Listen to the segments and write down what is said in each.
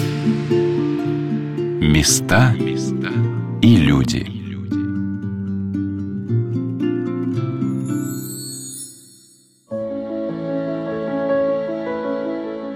Места и люди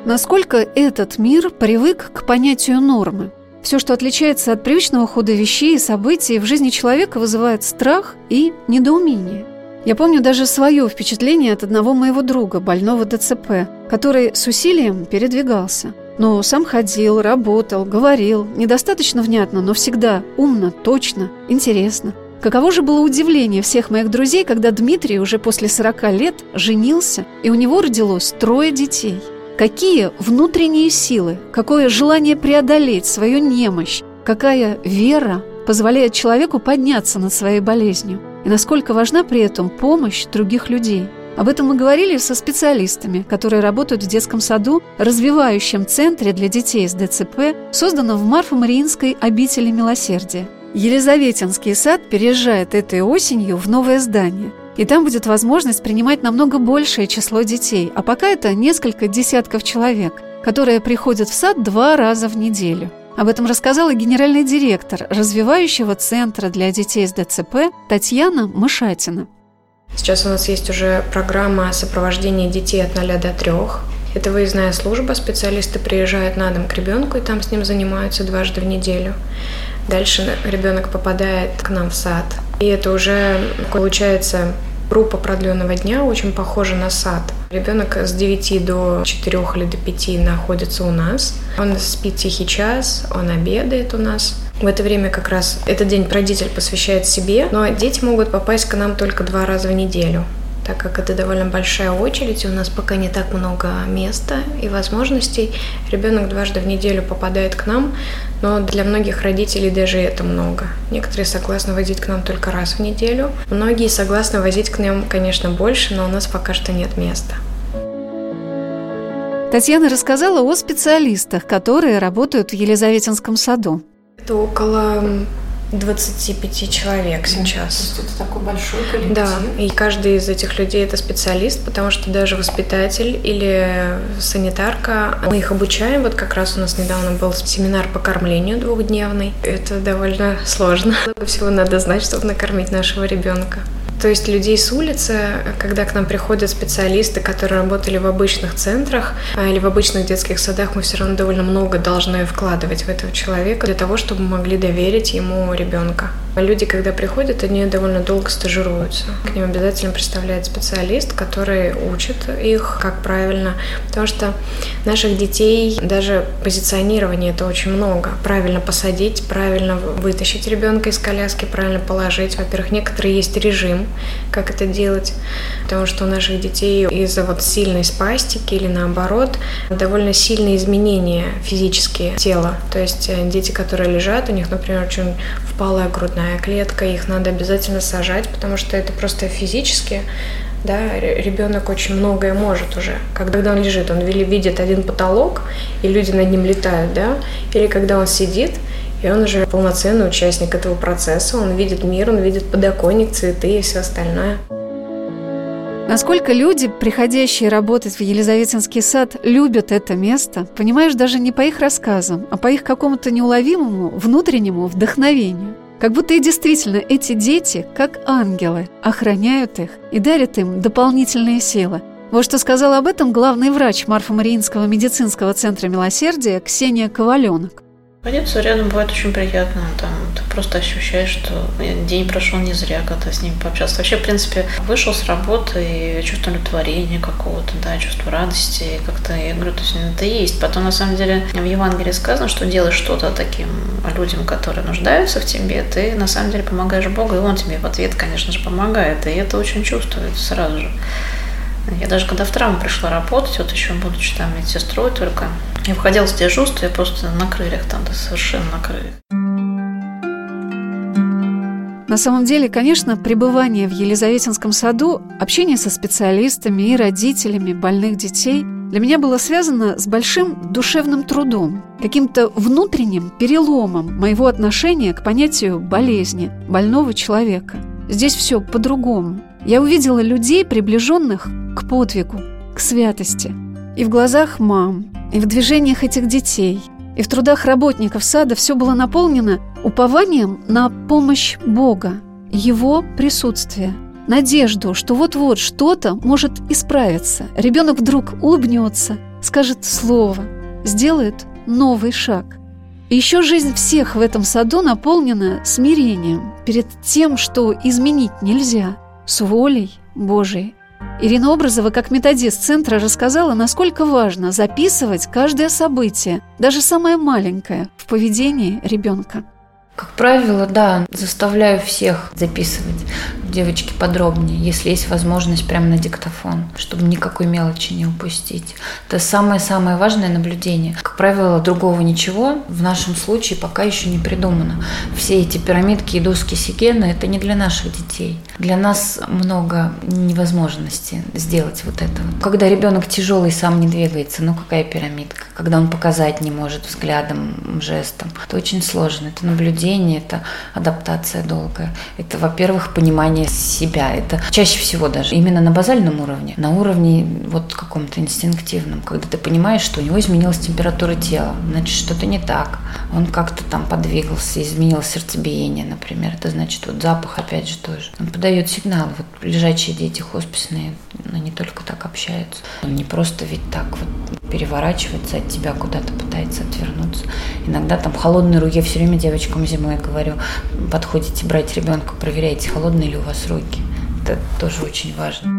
Насколько этот мир привык к понятию нормы? Все, что отличается от привычного хода вещей и событий, в жизни человека вызывает страх и недоумение. Я помню даже свое впечатление от одного моего друга, больного ДЦП, который с усилием передвигался. Но сам ходил, работал, говорил, недостаточно внятно, но всегда умно, точно, интересно. Каково же было удивление всех моих друзей, когда Дмитрий уже после 40 лет женился, и у него родилось трое детей. Какие внутренние силы, какое желание преодолеть свою немощь, какая вера позволяет человеку подняться над своей болезнью – и насколько важна при этом помощь других людей. Об этом мы говорили со специалистами, которые работают в детском саду, развивающем центре для детей с ДЦП, созданном в Марфо-Мариинской обители милосердия. Елизаветинский сад переезжает этой осенью в новое здание. И там будет возможность принимать намного большее число детей, а пока это несколько десятков человек, которые приходят в сад два раза в неделю – об этом рассказала генеральный директор развивающего центра для детей с ДЦП Татьяна Мышатина. Сейчас у нас есть уже программа сопровождения детей от 0 до 3. Это выездная служба, специалисты приезжают на дом к ребенку и там с ним занимаются дважды в неделю. Дальше ребенок попадает к нам в сад. И это уже получается группа продленного дня очень похожа на сад. Ребенок с 9 до 4 или до 5 находится у нас. Он спит тихий час, он обедает у нас. В это время как раз этот день родитель посвящает себе, но дети могут попасть к нам только два раза в неделю так как это довольно большая очередь, и у нас пока не так много места и возможностей. Ребенок дважды в неделю попадает к нам, но для многих родителей даже это много. Некоторые согласны возить к нам только раз в неделю. Многие согласны возить к нам, конечно, больше, но у нас пока что нет места. Татьяна рассказала о специалистах, которые работают в Елизаветинском саду. Это около 25 человек сейчас. Есть это такой большой коллектив. Да, и каждый из этих людей это специалист, потому что даже воспитатель или санитарка, мы их обучаем. Вот как раз у нас недавно был семинар по кормлению двухдневный. Это довольно сложно. Много всего надо знать, чтобы накормить нашего ребенка. То есть людей с улицы, когда к нам приходят специалисты, которые работали в обычных центрах а, или в обычных детских садах, мы все равно довольно много должны вкладывать в этого человека для того, чтобы могли доверить ему ребенка. Люди, когда приходят, они довольно долго стажируются. К ним обязательно представляет специалист, который учит их, как правильно. Потому что наших детей, даже позиционирование это очень много. Правильно посадить, правильно вытащить ребенка из коляски, правильно положить. Во-первых, некоторые есть режим, как это делать. Потому что у наших детей из-за вот сильной спастики или наоборот довольно сильные изменения физические тела. То есть э, дети, которые лежат, у них, например, очень впалая грудная клетка, их надо обязательно сажать, потому что это просто физически да, ребенок очень многое может уже. Когда он лежит, он видит один потолок, и люди над ним летают, да, или когда он сидит, и он уже полноценный участник этого процесса, он видит мир, он видит подоконник, цветы и все остальное. Насколько люди, приходящие работать в Елизаветинский сад, любят это место, понимаешь даже не по их рассказам, а по их какому-то неуловимому внутреннему вдохновению. Как будто и действительно эти дети, как ангелы, охраняют их и дарят им дополнительные силы. Вот что сказал об этом главный врач Марфа-Мариинского медицинского центра милосердия Ксения Коваленок. Находиться рядом бывает очень приятно. Там ты просто ощущаешь, что день прошел не зря, когда с ним пообщался. Вообще, в принципе, вышел с работы и чувство удовлетворения какого-то, да, чувство радости. Как-то, я говорю, то есть это есть. Потом, на самом деле, в Евангелии сказано, что делаешь что-то таким людям, которые нуждаются в тебе, ты на самом деле помогаешь Богу, и Он тебе в ответ, конечно же, помогает. И это очень чувствуется сразу же. Я даже когда в травму пришла работать, вот еще будучи там медсестрой только, я выходила с дежурства, я просто на крыльях там, да, совершенно на крыльях. На самом деле, конечно, пребывание в Елизаветинском саду, общение со специалистами и родителями больных детей для меня было связано с большим душевным трудом, каким-то внутренним переломом моего отношения к понятию болезни, больного человека. Здесь все по-другому. Я увидела людей, приближенных к подвигу, к святости. И в глазах мам, и в движениях этих детей, И в трудах работников сада все было наполнено упованием на помощь Бога, Его присутствие, надежду, что вот-вот что-то может исправиться. Ребенок вдруг улыбнется, скажет слово, сделает новый шаг. И еще жизнь всех в этом саду наполнена смирением перед тем, что изменить нельзя, с волей Божией. Ирина Образова, как методист центра, рассказала, насколько важно записывать каждое событие, даже самое маленькое, в поведении ребенка. Как правило, да, заставляю всех записывать девочки подробнее, если есть возможность прямо на диктофон, чтобы никакой мелочи не упустить. Это самое-самое важное наблюдение. Как правило, другого ничего в нашем случае пока еще не придумано. Все эти пирамидки и доски Сигена – это не для наших детей. Для нас много невозможности сделать вот это. Когда ребенок тяжелый, сам не двигается, ну какая пирамидка? Когда он показать не может взглядом, жестом, это очень сложно. Это наблюдение, это адаптация долгая. Это, во-первых, понимание себя. Это чаще всего даже именно на базальном уровне, на уровне вот каком-то инстинктивном, когда ты понимаешь, что у него изменилась температура тела, значит, что-то не так. Он как-то там подвигался, изменил сердцебиение, например. Это значит, вот запах опять же тоже. Он подает сигнал. Вот лежачие дети хосписные, они только так общаются. Он не просто ведь так вот переворачивается от тебя куда-то, пытается отвернуться. Иногда там холодные руки, я все время девочкам зимой говорю, подходите брать ребенка, проверяйте, холодные ли у вас руки. Это тоже очень важно.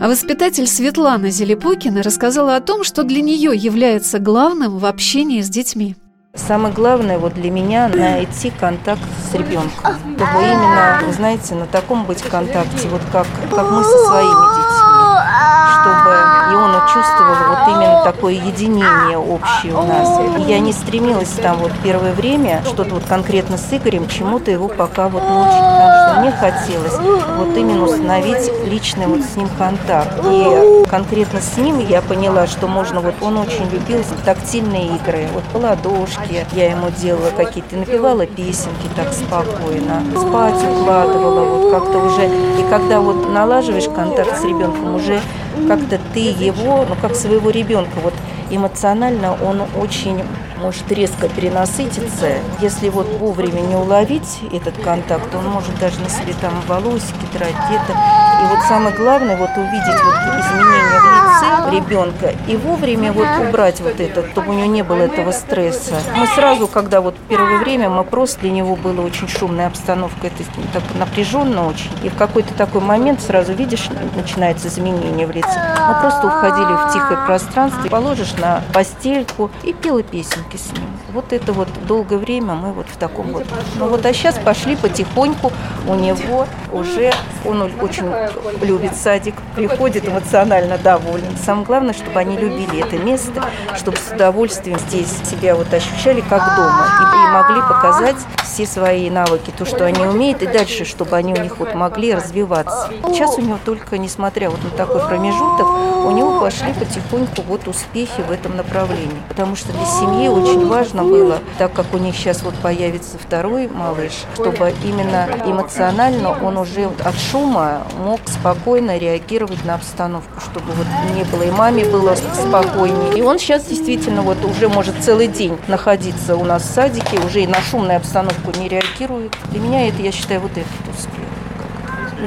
А воспитатель Светлана Зелепокина рассказала о том, что для нее является главным в общении с детьми. Самое главное вот для меня найти контакт с ребенком. Чтобы именно, вы знаете, на таком быть контакте, вот как, как мы со своими детьми. Чтобы и он чувствовал вот именно такое единение общее у нас. И я не стремилась там вот первое время что-то вот конкретно с Игорем, чему-то его пока вот научить, потому что мне хотелось вот именно установить личный вот с ним контакт. И конкретно с ним я поняла, что можно вот, он очень любил тактильные игры, вот по ладошке я ему делала какие-то, напевала песенки так спокойно, спать укладывала, вот как-то уже, и когда вот налаживаешь контакт с ребенком, уже как-то ты его, ну как своего ребенка, вот эмоционально он очень может резко перенасытиться. Если вот вовремя не уловить этот контакт, он может даже на себе там волосики драть где-то. И вот самое главное, вот увидеть вот изменения в лице ребенка и вовремя вот убрать вот это, чтобы у него не было этого стресса. Мы сразу, когда вот первое время, мы просто для него была очень шумная обстановка, это так напряженно очень. И в какой-то такой момент сразу видишь, начинается изменение в лице. Мы просто уходили в тихое пространство, положишь на постельку и пела песенки с ним. Вот это вот долгое время мы вот в таком вот. Ну вот, а сейчас пошли потихоньку у него уже, он очень любит садик, приходит эмоционально доволен. Самое главное, чтобы они любили это место, чтобы с удовольствием здесь себя вот ощущали как дома и, и могли показать все свои навыки, то, что они умеют, и дальше, чтобы они у них вот могли развиваться. Сейчас у него только, несмотря вот на такой промежуток, у него пошли потихоньку вот успехи в этом направлении. Потому что для семьи очень важно было, так как у них сейчас вот появится второй малыш, чтобы именно эмоционально он уже от шума мог спокойно реагировать на обстановку, чтобы вот не было и маме было спокойнее. И он сейчас действительно вот уже может целый день находиться у нас в садике, уже и на шумную обстановку не реагирует. Для меня это, я считаю, вот этот успех.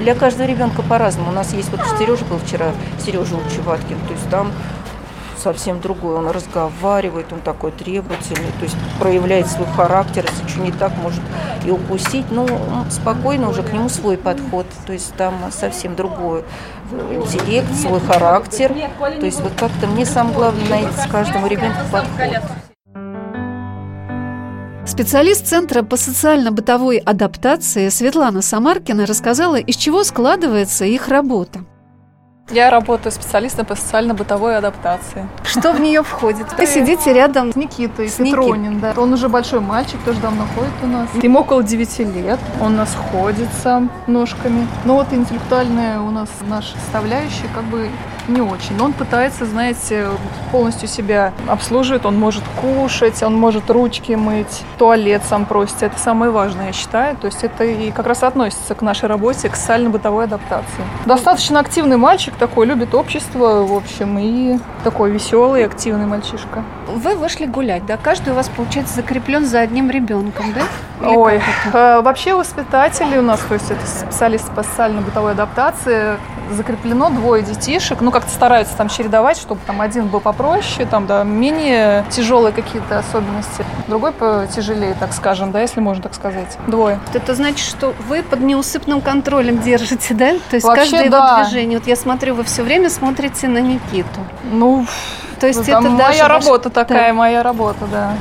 Для каждого ребенка по-разному. У нас есть вот Сережа был вчера, Сережа Чеваткин, то есть там совсем другой. Он разговаривает, он такой требовательный, то есть проявляет свой характер, если что не так, может и упустить. Но спокойно уже к нему свой подход, то есть там совсем другой интеллект, свой характер. То есть вот как-то мне самое главное найти с каждому ребенку подход. Специалист Центра по социально-бытовой адаптации Светлана Самаркина рассказала, из чего складывается их работа. Я работаю специалистом по социально-бытовой адаптации. Что в нее входит? Вы сидите рядом с Никитой С Петронин. Да. Он уже большой мальчик, тоже давно ходит у нас. Ему около 9 лет. Он у нас ходит сам ножками. Но вот интеллектуальная у нас наша составляющая как бы не очень. Но он пытается, знаете, полностью себя обслуживает. Он может кушать, он может ручки мыть, туалет сам просит. Это самое важное, я считаю. То есть это и как раз относится к нашей работе, к социально-бытовой адаптации. Достаточно активный мальчик такой, любит общество, в общем, и такой веселый, активный мальчишка. Вы вышли гулять, да? Каждый у вас, получается, закреплен за одним ребенком, да? Или Ой, э, вообще воспитатели у нас, то есть это специалист по социально-бытовой адаптации, закреплено двое детишек, ну как-то стараются там чередовать, чтобы там один был попроще, там, да, менее тяжелые какие-то особенности, другой потяжелее, так скажем, да, если можно так сказать. Двое. Это значит, что вы под неусыпным контролем держите, да? То есть Вообще, каждое да. его движение. Вот я смотрю, вы все время смотрите на Никиту. Ну, то есть это моя даже работа такая, да. моя работа, да.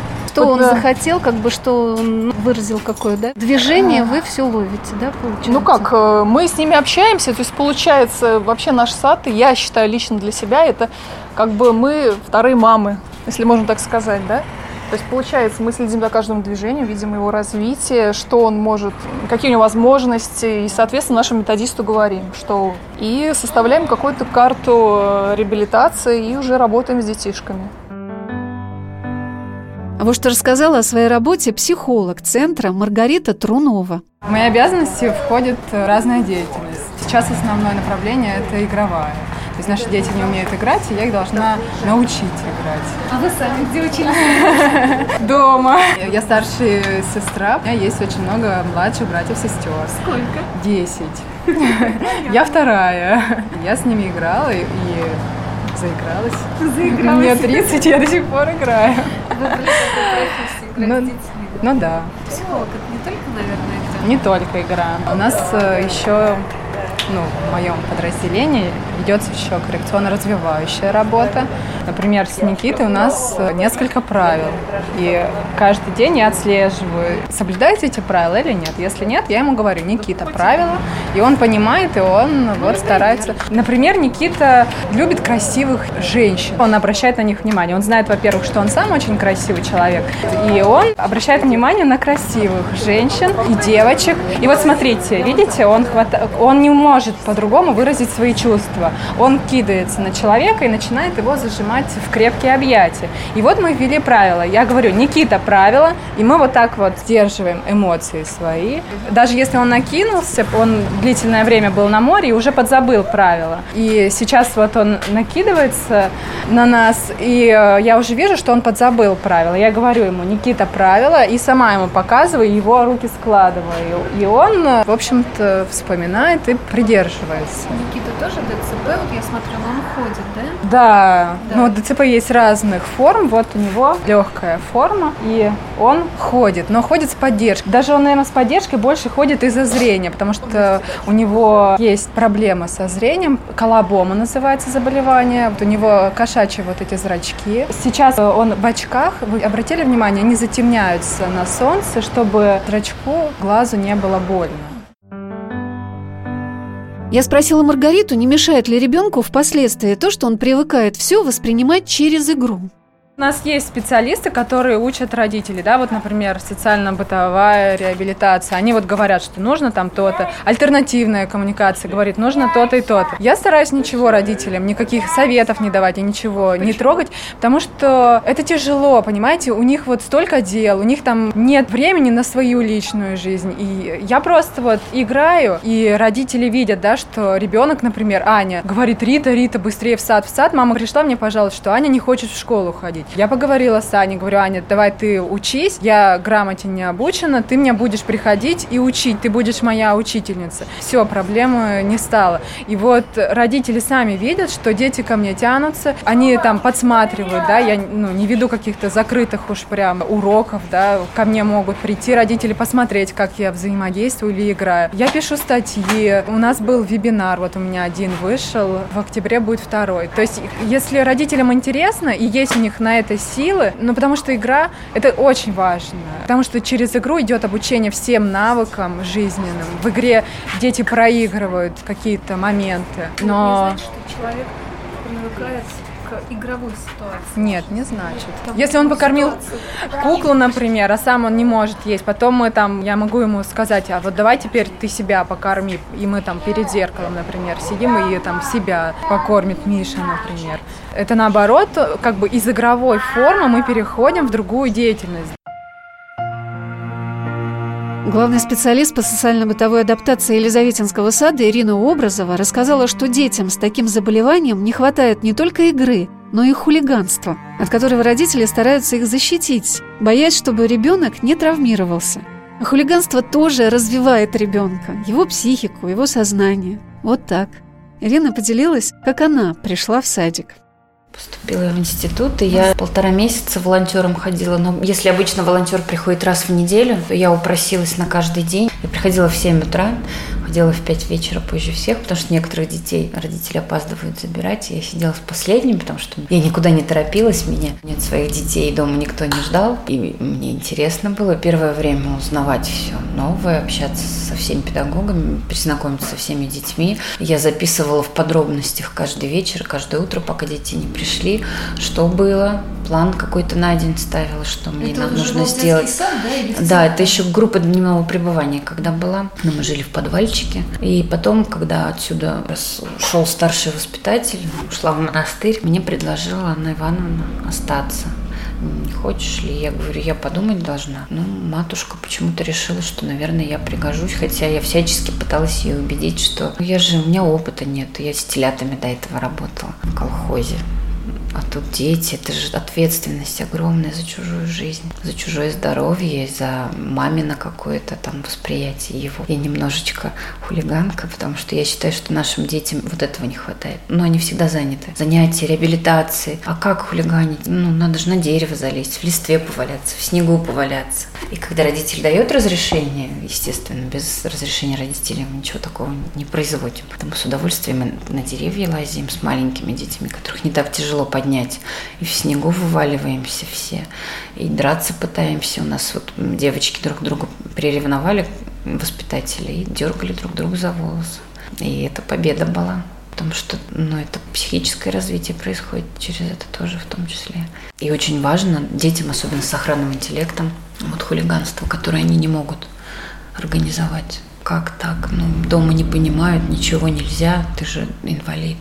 Что он захотел, как бы что он выразил какое, да? Движение вы все ловите, да, получается? Ну как, э, мы с ними общаемся, то есть получается вообще наш сад, я считаю лично для себя, это как бы мы вторые мамы, если можно так сказать, да? То есть, получается, мы следим за каждым движением, видим его развитие, что он может, какие у него возможности, и, соответственно, нашему методисту говорим, что и составляем какую-то карту э, реабилитации и уже работаем с детишками. А вот что рассказала о своей работе психолог центра Маргарита Трунова. В мои обязанности входит разная деятельность. Сейчас основное направление – это игровая. То есть наши дети не умеют играть, и я их должна научить играть. А вы сами где учились? Дома. Я старшая сестра. У меня есть очень много младших братьев-сестер. Сколько? Десять. Я вторая. Я с ними играла и заигралась. Заигралась. Мне 30, я до сих пор играю. Ну, ну да. Психолог это не только, наверное, игра? Не только игра. У нас э, еще ну, в моем подразделении ведется еще коррекционно-развивающая работа. Например, с Никитой у нас э, несколько правил. И каждый день я отслеживаю, соблюдаете эти правила или нет. Если нет, я ему говорю, Никита, правила. И он понимает, и он вот старается. Например, Никита любит красивых женщин. Он обращает на них внимание. Он знает, во-первых, что он сам очень красивый человек. И он обращает внимание на красивых женщин и девочек. И вот смотрите, видите, он, хвата... он не может по-другому выразить свои чувства он кидается на человека и начинает его зажимать в крепкие объятия. И вот мы ввели правила. Я говорю, Никита, правила, и мы вот так вот сдерживаем эмоции свои. Даже если он накинулся, он длительное время был на море и уже подзабыл правила. И сейчас вот он накидывается на нас, и э, я уже вижу, что он подзабыл правила. Я говорю ему, Никита, правила, и сама ему показываю, его руки складываю. И он, э, в общем-то, вспоминает и придерживается. Никита тоже ДЦП вот я смотрю, он ходит, да? Да, да. ну ДЦП есть разных форм, вот у него легкая форма, и он ходит, но ходит с поддержкой. Даже он, наверное, с поддержкой больше ходит из-за зрения, потому что у него есть проблема со зрением, колобома называется заболевание, вот у него кошачьи вот эти зрачки. Сейчас он в очках, вы обратили внимание, они затемняются на солнце, чтобы зрачку глазу не было больно. Я спросила Маргариту, не мешает ли ребенку впоследствии то, что он привыкает все воспринимать через игру. У нас есть специалисты, которые учат родителей, да, вот, например, социально-бытовая реабилитация. Они вот говорят, что нужно там то-то. Альтернативная коммуникация говорит, нужно то-то и то-то. Я стараюсь ничего родителям, никаких советов не давать и ничего Почему? не трогать, потому что это тяжело, понимаете, у них вот столько дел, у них там нет времени на свою личную жизнь. И я просто вот играю, и родители видят, да, что ребенок, например, Аня, говорит, Рита, Рита, быстрее в сад, в сад. Мама пришла мне, пожалуйста, что Аня не хочет в школу ходить. Я поговорила с Аней, говорю, Аня, давай ты учись, я грамоте не обучена, ты мне будешь приходить и учить, ты будешь моя учительница. Все, проблемы не стало. И вот родители сами видят, что дети ко мне тянутся, они там подсматривают, да, я ну, не веду каких-то закрытых уж прям уроков, да, ко мне могут прийти родители посмотреть, как я взаимодействую или играю. Я пишу статьи, у нас был вебинар, вот у меня один вышел, в октябре будет второй. То есть, если родителям интересно и есть у них на это силы, ну, потому что игра — это очень важно. Потому что через игру идет обучение всем навыкам жизненным. В игре дети проигрывают какие-то моменты, но... Не значит, что человек привыкает к игровой ситуации? Нет, не значит. Если он покормил куклу, например, а сам он не может есть, потом мы там, я могу ему сказать, а вот давай теперь ты себя покорми, и мы там перед зеркалом, например, сидим и там себя покормит Миша, например. Это наоборот, как бы из игровой формы мы переходим в другую деятельность. Главный специалист по социально-бытовой адаптации Елизаветинского сада Ирина Образова рассказала, что детям с таким заболеванием не хватает не только игры, но и хулиганства, от которого родители стараются их защитить, боясь, чтобы ребенок не травмировался. А хулиганство тоже развивает ребенка, его психику, его сознание. Вот так. Ирина поделилась, как она пришла в садик. Поступила в институт, и я полтора месяца волонтером ходила. Но если обычно волонтер приходит раз в неделю, я упросилась на каждый день. Я приходила в 7 утра, ходила в 5 вечера позже всех, потому что некоторых детей родители опаздывают забирать. Я сидела с последним, потому что я никуда не торопилась, меня нет своих детей, дома никто не ждал. И мне интересно было первое время узнавать все новое, общаться со всеми педагогами, перезнакомиться со всеми детьми. Я записывала в подробностях каждый вечер, каждое утро, пока дети не пришли пришли, что было, план какой-то на день ставила, что мне это нужно сделать. Сад, да, да, это еще группа дневного пребывания, когда была. Но мы жили в подвальчике. И потом, когда отсюда шел старший воспитатель, ушла в монастырь, мне предложила Анна Ивановна остаться не хочешь ли? Я говорю, я подумать должна. Ну, матушка почему-то решила, что, наверное, я пригожусь, хотя я всячески пыталась ее убедить, что я же, у меня опыта нет, я с телятами до этого работала в колхозе. А тут дети, это же ответственность огромная за чужую жизнь, за чужое здоровье, за мамино какое-то там восприятие его. Я немножечко хулиганка, потому что я считаю, что нашим детям вот этого не хватает. Но они всегда заняты. Занятия, реабилитации. А как хулиганить? Ну, надо же на дерево залезть, в листве поваляться, в снегу поваляться. И когда родитель дает разрешение, естественно, без разрешения родителей мы ничего такого не производим. Поэтому с удовольствием на деревья лазим с маленькими детьми, которых не так тяжело поднять поднять. И в снегу вываливаемся все. И драться пытаемся. У нас вот девочки друг другу приревновали воспитатели и дергали друг друга за волосы. И это победа была. Потому что ну, это психическое развитие происходит через это тоже в том числе. И очень важно детям, особенно с охранным интеллектом, вот хулиганство, которое они не могут организовать как так? Ну, дома не понимают, ничего нельзя, ты же инвалид.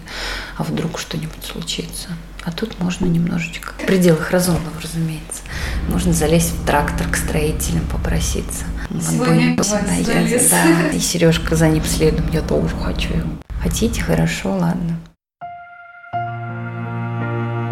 А вдруг что-нибудь случится? А тут можно немножечко, в пределах разумного, разумеется, можно залезть в трактор к строителям, попроситься. Сегодня я, да, и Сережка за ним следом, я тоже хочу. Хотите, хорошо, ладно.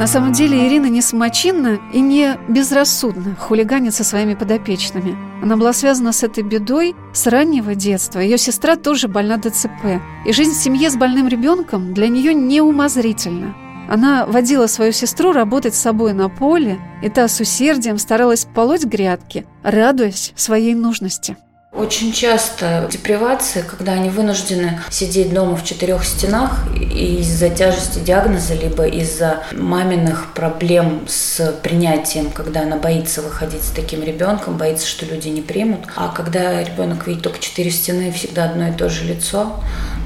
На самом деле Ирина не самочинна и не безрассудно хулиганит со своими подопечными. Она была связана с этой бедой с раннего детства. Ее сестра тоже больна ДЦП. И жизнь в семье с больным ребенком для нее неумозрительна. Она водила свою сестру работать с собой на поле, и та с усердием старалась полоть грядки, радуясь своей нужности. Очень часто депривация, когда они вынуждены сидеть дома в четырех стенах из-за тяжести диагноза, либо из-за маминых проблем с принятием, когда она боится выходить с таким ребенком, боится, что люди не примут. А когда ребенок видит только четыре стены и всегда одно и то же лицо,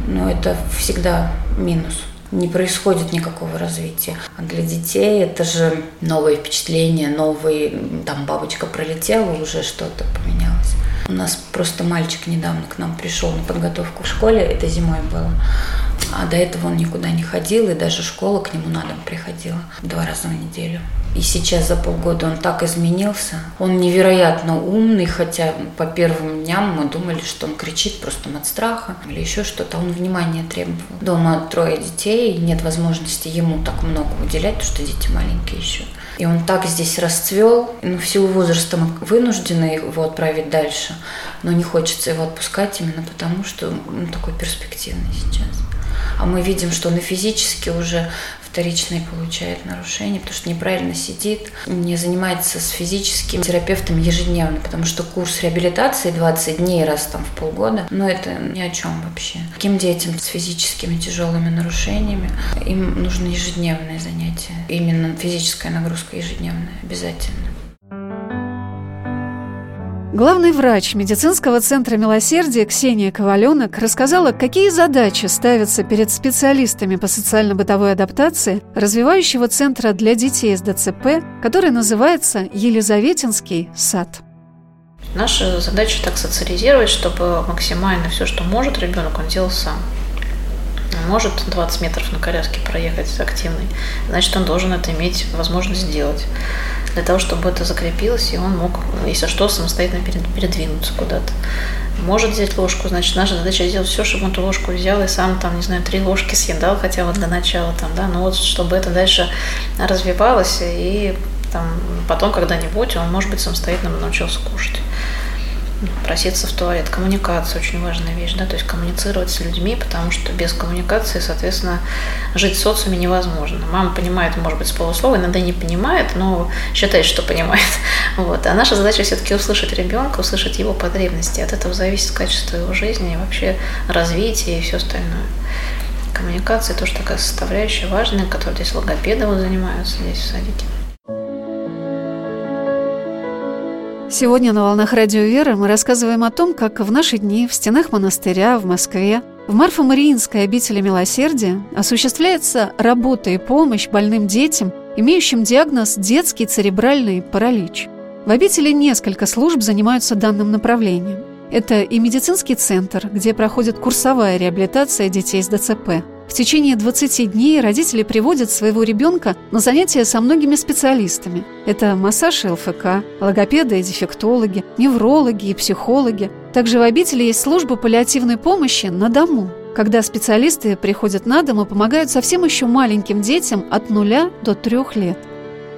ну это всегда минус не происходит никакого развития. А для детей это же новые впечатления, новые, там бабочка пролетела, уже что-то поменялось. У нас просто мальчик недавно к нам пришел на подготовку в школе, это зимой было. А до этого он никуда не ходил, и даже школа к нему на дом приходила два раза в неделю. И сейчас за полгода он так изменился. Он невероятно умный, хотя по первым дням мы думали, что он кричит просто от страха или еще что-то. Он внимания требовал. Дома трое детей, нет возможности ему так много уделять, потому что дети маленькие еще. И он так здесь расцвел, ну, в силу возраста мы вынуждены его отправить дальше, но не хочется его отпускать именно потому, что он такой перспективный сейчас. А мы видим, что он и физически уже вторичные получает нарушения, потому что неправильно сидит, не занимается с физическим терапевтом ежедневно, потому что курс реабилитации 20 дней раз там в полгода, но это ни о чем вообще. Таким детям с физическими тяжелыми нарушениями им нужно ежедневное занятие, именно физическая нагрузка ежедневная обязательно. Главный врач медицинского центра милосердия Ксения Коваленок рассказала, какие задачи ставятся перед специалистами по социально-бытовой адаптации развивающего центра для детей с ДЦП, который называется Елизаветинский сад. Наша задача так социализировать, чтобы максимально все, что может ребенок, он делал сам. Может 20 метров на коляске проехать активный, значит, он должен это иметь возможность сделать для того, чтобы это закрепилось, и он мог, если что, самостоятельно передвинуться куда-то. Может взять ложку, значит, наша задача сделать все, чтобы он эту ложку взял и сам там, не знаю, три ложки съедал, хотя вот для начала там, да, но вот чтобы это дальше развивалось, и там потом когда-нибудь он, может быть, самостоятельно научился кушать проситься в туалет. Коммуникация очень важная вещь, да, то есть коммуницировать с людьми, потому что без коммуникации, соответственно, жить в социуме невозможно. Мама понимает, может быть, с полуслова, иногда не понимает, но считает, что понимает. Вот. А наша задача все-таки услышать ребенка, услышать его потребности. От этого зависит качество его жизни и вообще развитие и все остальное. Коммуникация тоже такая составляющая важная, которой здесь логопеды вот занимаются здесь в садике. Сегодня на «Волнах Радио Веры» мы рассказываем о том, как в наши дни в стенах монастыря в Москве в Марфо-Мариинской обители милосердия осуществляется работа и помощь больным детям, имеющим диагноз детский церебральный паралич. В обители несколько служб занимаются данным направлением. Это и медицинский центр, где проходит курсовая реабилитация детей с ДЦП – в течение 20 дней родители приводят своего ребенка на занятия со многими специалистами. Это массаж и ЛФК, логопеды и дефектологи, неврологи и психологи. Также в обители есть служба паллиативной помощи на дому, когда специалисты приходят на дом и помогают совсем еще маленьким детям от нуля до трех лет.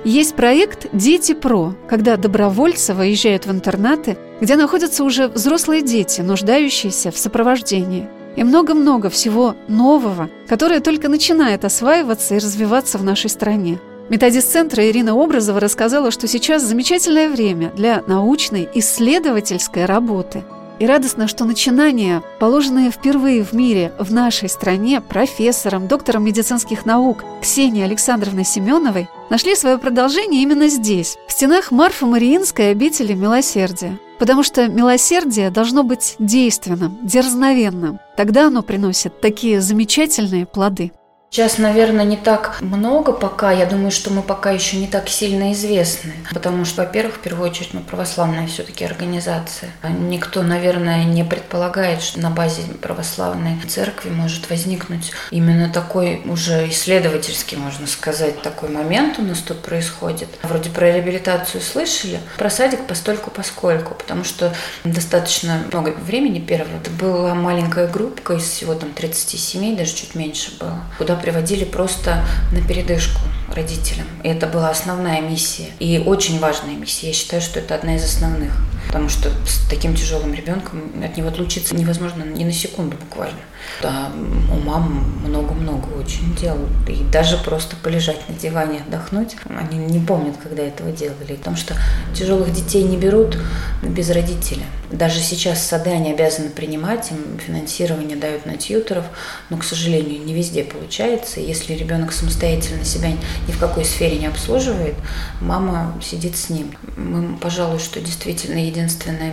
Есть проект «Дети ПРО», когда добровольцы выезжают в интернаты, где находятся уже взрослые дети, нуждающиеся в сопровождении – и много-много всего нового, которое только начинает осваиваться и развиваться в нашей стране. Методист центра Ирина Образова рассказала, что сейчас замечательное время для научной исследовательской работы. И радостно, что начинания, положенные впервые в мире в нашей стране профессором, доктором медицинских наук Ксенией Александровной Семеновой, нашли свое продолжение именно здесь, в стенах Марфа-Мариинской обители Милосердия. Потому что милосердие должно быть действенным, дерзновенным. Тогда оно приносит такие замечательные плоды. Сейчас, наверное, не так много пока. Я думаю, что мы пока еще не так сильно известны. Потому что, во-первых, в первую очередь, мы православная все-таки организация. Никто, наверное, не предполагает, что на базе православной церкви может возникнуть именно такой уже исследовательский, можно сказать, такой момент у нас тут происходит. Вроде про реабилитацию слышали, про садик постольку поскольку, потому что достаточно много времени первого. Это была маленькая группка из всего там 30 семей, даже чуть меньше было, куда приводили просто на передышку родителям. И это была основная миссия. И очень важная миссия. Я считаю, что это одна из основных. Потому что с таким тяжелым ребенком от него отлучиться невозможно ни на секунду буквально. Да, у мам много-много очень дел. И даже просто полежать на диване, отдохнуть, они не помнят, когда этого делали. Потому что тяжелых детей не берут без родителя. Даже сейчас сады они обязаны принимать, им финансирование дают на тьютеров, но, к сожалению, не везде получается. Если ребенок самостоятельно себя ни в какой сфере не обслуживает, мама сидит с ним. Мы, пожалуй, что действительно единственное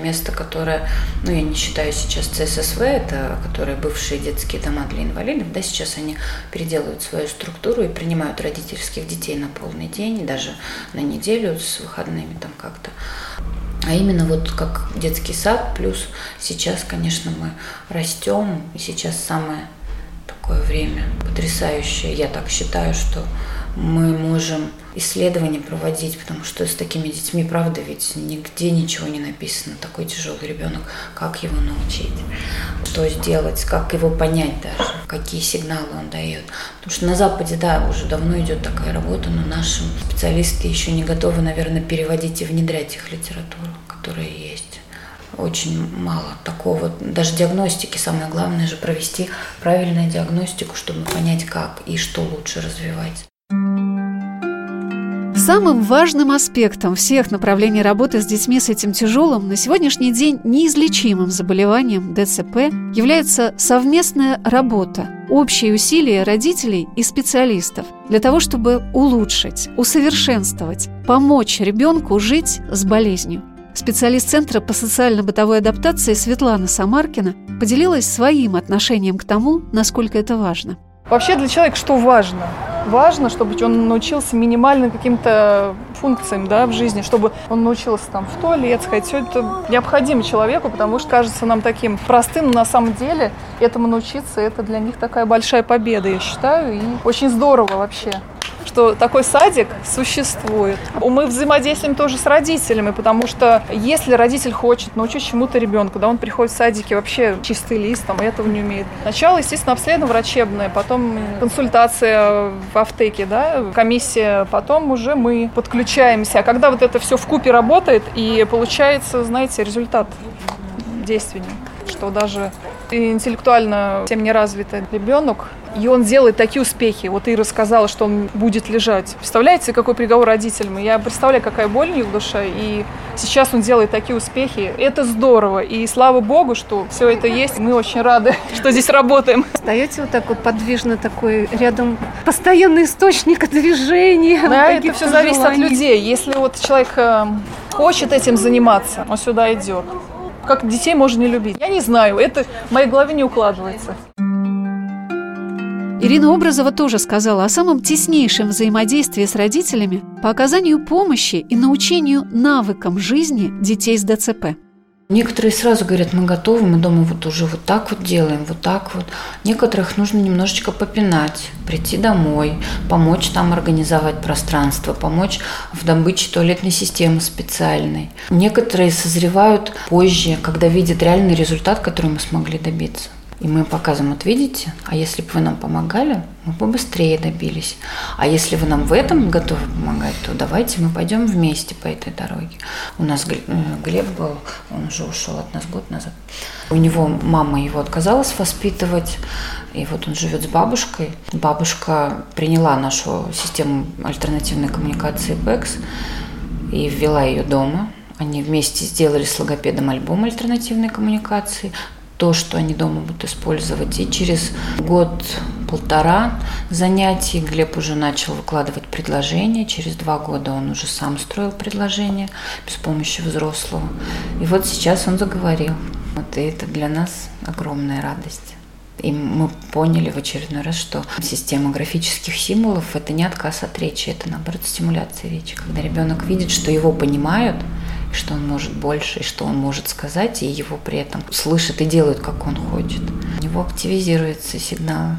место, которое, ну, я не считаю сейчас ЦССВ, это которые бывшие детские дома для инвалидов, да, сейчас они переделывают свою структуру и принимают родительских детей на полный день, даже на неделю с выходными там как-то. А именно вот как детский сад, плюс сейчас, конечно, мы растем, и сейчас самое такое время потрясающее. Я так считаю, что мы можем исследования проводить, потому что с такими детьми, правда, ведь нигде ничего не написано. Такой тяжелый ребенок, как его научить, что сделать, как его понять даже, какие сигналы он дает. Потому что на Западе, да, уже давно идет такая работа, но наши специалисты еще не готовы, наверное, переводить и внедрять их литературу, которая есть очень мало такого, даже диагностики. Самое главное же провести правильную диагностику, чтобы понять, как и что лучше развивать. Самым важным аспектом всех направлений работы с детьми с этим тяжелым на сегодняшний день неизлечимым заболеванием ДЦП является совместная работа, общие усилия родителей и специалистов для того, чтобы улучшить, усовершенствовать, помочь ребенку жить с болезнью. Специалист Центра по социально-бытовой адаптации Светлана Самаркина поделилась своим отношением к тому, насколько это важно. Вообще для человека что важно? Важно, чтобы он научился минимальным каким-то функциям да, в жизни, чтобы он научился там в туалет сходить. Все это необходимо человеку, потому что кажется нам таким простым, но на самом деле этому научиться, это для них такая большая победа, я считаю, и очень здорово вообще что такой садик существует. Мы взаимодействуем тоже с родителями, потому что если родитель хочет научить чему-то ребенка, да, он приходит в садике вообще чистый лист, там, этого не умеет. Сначала, естественно, обследование врачебное, потом консультация в аптеке, да, комиссия, потом уже мы подключаемся. А когда вот это все в купе работает, и получается, знаете, результат действеннее что даже интеллектуально всем неразвитый ребенок, и он делает такие успехи. Вот Ира сказала, что он будет лежать. Представляете, какой приговор родителям? Я представляю, какая боль у них в душе. И сейчас он делает такие успехи. Это здорово. И слава богу, что все это есть. Мы очень рады, что здесь работаем. Стоите вот так вот подвижно такой рядом постоянный источник движения. Да, это все зависит от людей. Если вот человек э, хочет этим заниматься, он сюда идет. Как детей можно не любить? Я не знаю, это в моей голове не укладывается. Ирина Образова тоже сказала о самом теснейшем взаимодействии с родителями по оказанию помощи и научению навыкам жизни детей с ДЦП. Некоторые сразу говорят, мы готовы, мы дома вот уже вот так вот делаем, вот так вот. Некоторых нужно немножечко попинать, прийти домой, помочь там организовать пространство, помочь в добыче туалетной системы специальной. Некоторые созревают позже, когда видят реальный результат, который мы смогли добиться. И мы показываем, вот видите, а если бы вы нам помогали, мы бы быстрее добились. А если вы нам в этом готовы помогать, то давайте мы пойдем вместе по этой дороге. У нас э, Глеб был, он уже ушел от нас год назад. У него мама его отказалась воспитывать, и вот он живет с бабушкой. Бабушка приняла нашу систему альтернативной коммуникации ПЭКС и ввела ее дома. Они вместе сделали с логопедом альбом альтернативной коммуникации то, что они дома будут использовать. И через год-полтора занятий Глеб уже начал выкладывать предложения. Через два года он уже сам строил предложения без помощи взрослого. И вот сейчас он заговорил. Вот и это для нас огромная радость. И мы поняли в очередной раз, что система графических символов – это не отказ от речи, это, наоборот, стимуляция речи. Когда ребенок видит, что его понимают, что он может больше, и что он может сказать, и его при этом слышат и делают, как он хочет. У него активизируется сигнал.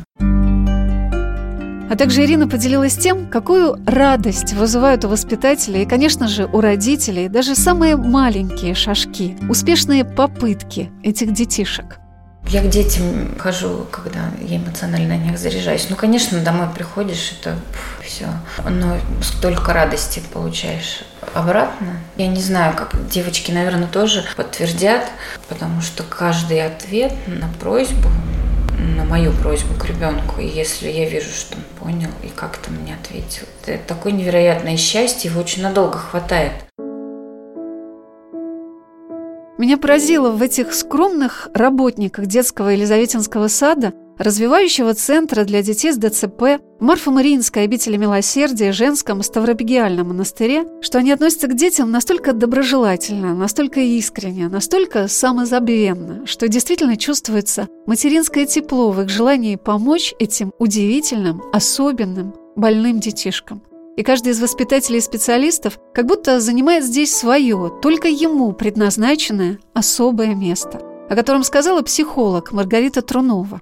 А также Ирина поделилась тем, какую радость вызывают у воспитателей и, конечно же, у родителей даже самые маленькие шажки, успешные попытки этих детишек – я к детям хожу, когда я эмоционально на них заряжаюсь. Ну, конечно, домой приходишь, это все. Но столько радости получаешь обратно. Я не знаю, как девочки, наверное, тоже подтвердят, потому что каждый ответ на просьбу, на мою просьбу к ребенку, и если я вижу, что он понял и как-то мне ответил, это такое невероятное счастье, его очень надолго хватает. Меня поразило в этих скромных работниках детского Елизаветинского сада, развивающего центра для детей с ДЦП, Марфо-Мариинской обители милосердия, женском Ставропигиальном монастыре, что они относятся к детям настолько доброжелательно, настолько искренне, настолько самозабвенно, что действительно чувствуется материнское тепло в их желании помочь этим удивительным, особенным, больным детишкам. И каждый из воспитателей и специалистов как будто занимает здесь свое, только ему предназначенное особое место, о котором сказала психолог Маргарита Трунова.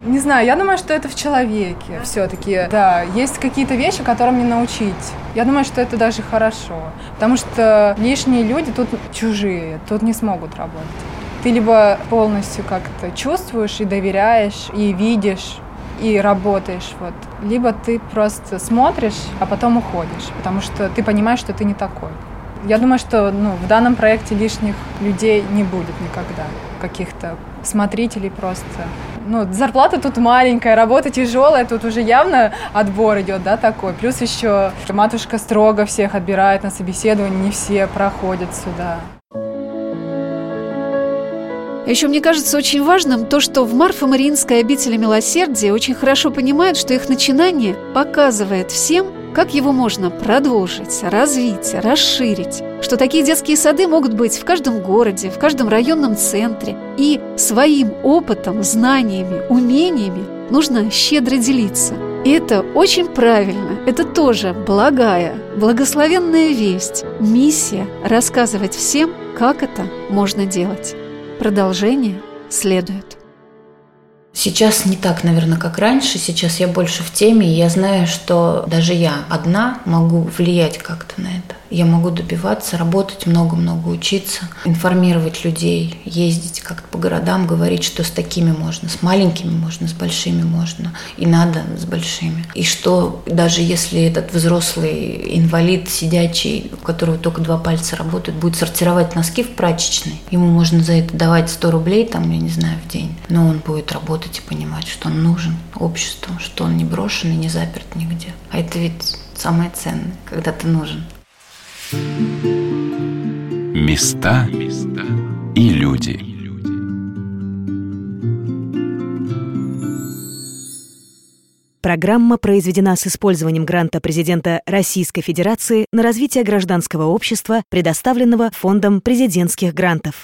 Не знаю, я думаю, что это в человеке все-таки. Да, есть какие-то вещи, которым не научить. Я думаю, что это даже хорошо. Потому что лишние люди тут чужие, тут не смогут работать. Ты либо полностью как-то чувствуешь и доверяешь, и видишь, и работаешь, вот. Либо ты просто смотришь, а потом уходишь, потому что ты понимаешь, что ты не такой. Я думаю, что ну, в данном проекте лишних людей не будет никогда, каких-то смотрителей просто. Ну, зарплата тут маленькая, работа тяжелая, тут уже явно отбор идет, да, такой. Плюс еще матушка строго всех отбирает на собеседование, не все проходят сюда. Еще мне кажется очень важным то, что в Марфо-Мариинской обители милосердия очень хорошо понимают, что их начинание показывает всем, как его можно продолжить, развить, расширить, что такие детские сады могут быть в каждом городе, в каждом районном центре, и своим опытом, знаниями, умениями нужно щедро делиться. И это очень правильно, это тоже благая, благословенная весть, миссия рассказывать всем, как это можно делать. Продолжение следует. Сейчас не так, наверное, как раньше. Сейчас я больше в теме, и я знаю, что даже я одна могу влиять как-то на это. Я могу добиваться, работать много-много, учиться, информировать людей, ездить как-то по городам, говорить, что с такими можно, с маленькими можно, с большими можно, и надо с большими. И что даже если этот взрослый инвалид сидячий, у которого только два пальца работают, будет сортировать носки в прачечной, ему можно за это давать 100 рублей, там, я не знаю, в день, но он будет работать и понимать, что он нужен обществу, что он не брошен и не заперт нигде. А это ведь самое ценное, когда ты нужен. Места и люди. Программа произведена с использованием гранта президента Российской Федерации на развитие гражданского общества, предоставленного Фондом президентских грантов.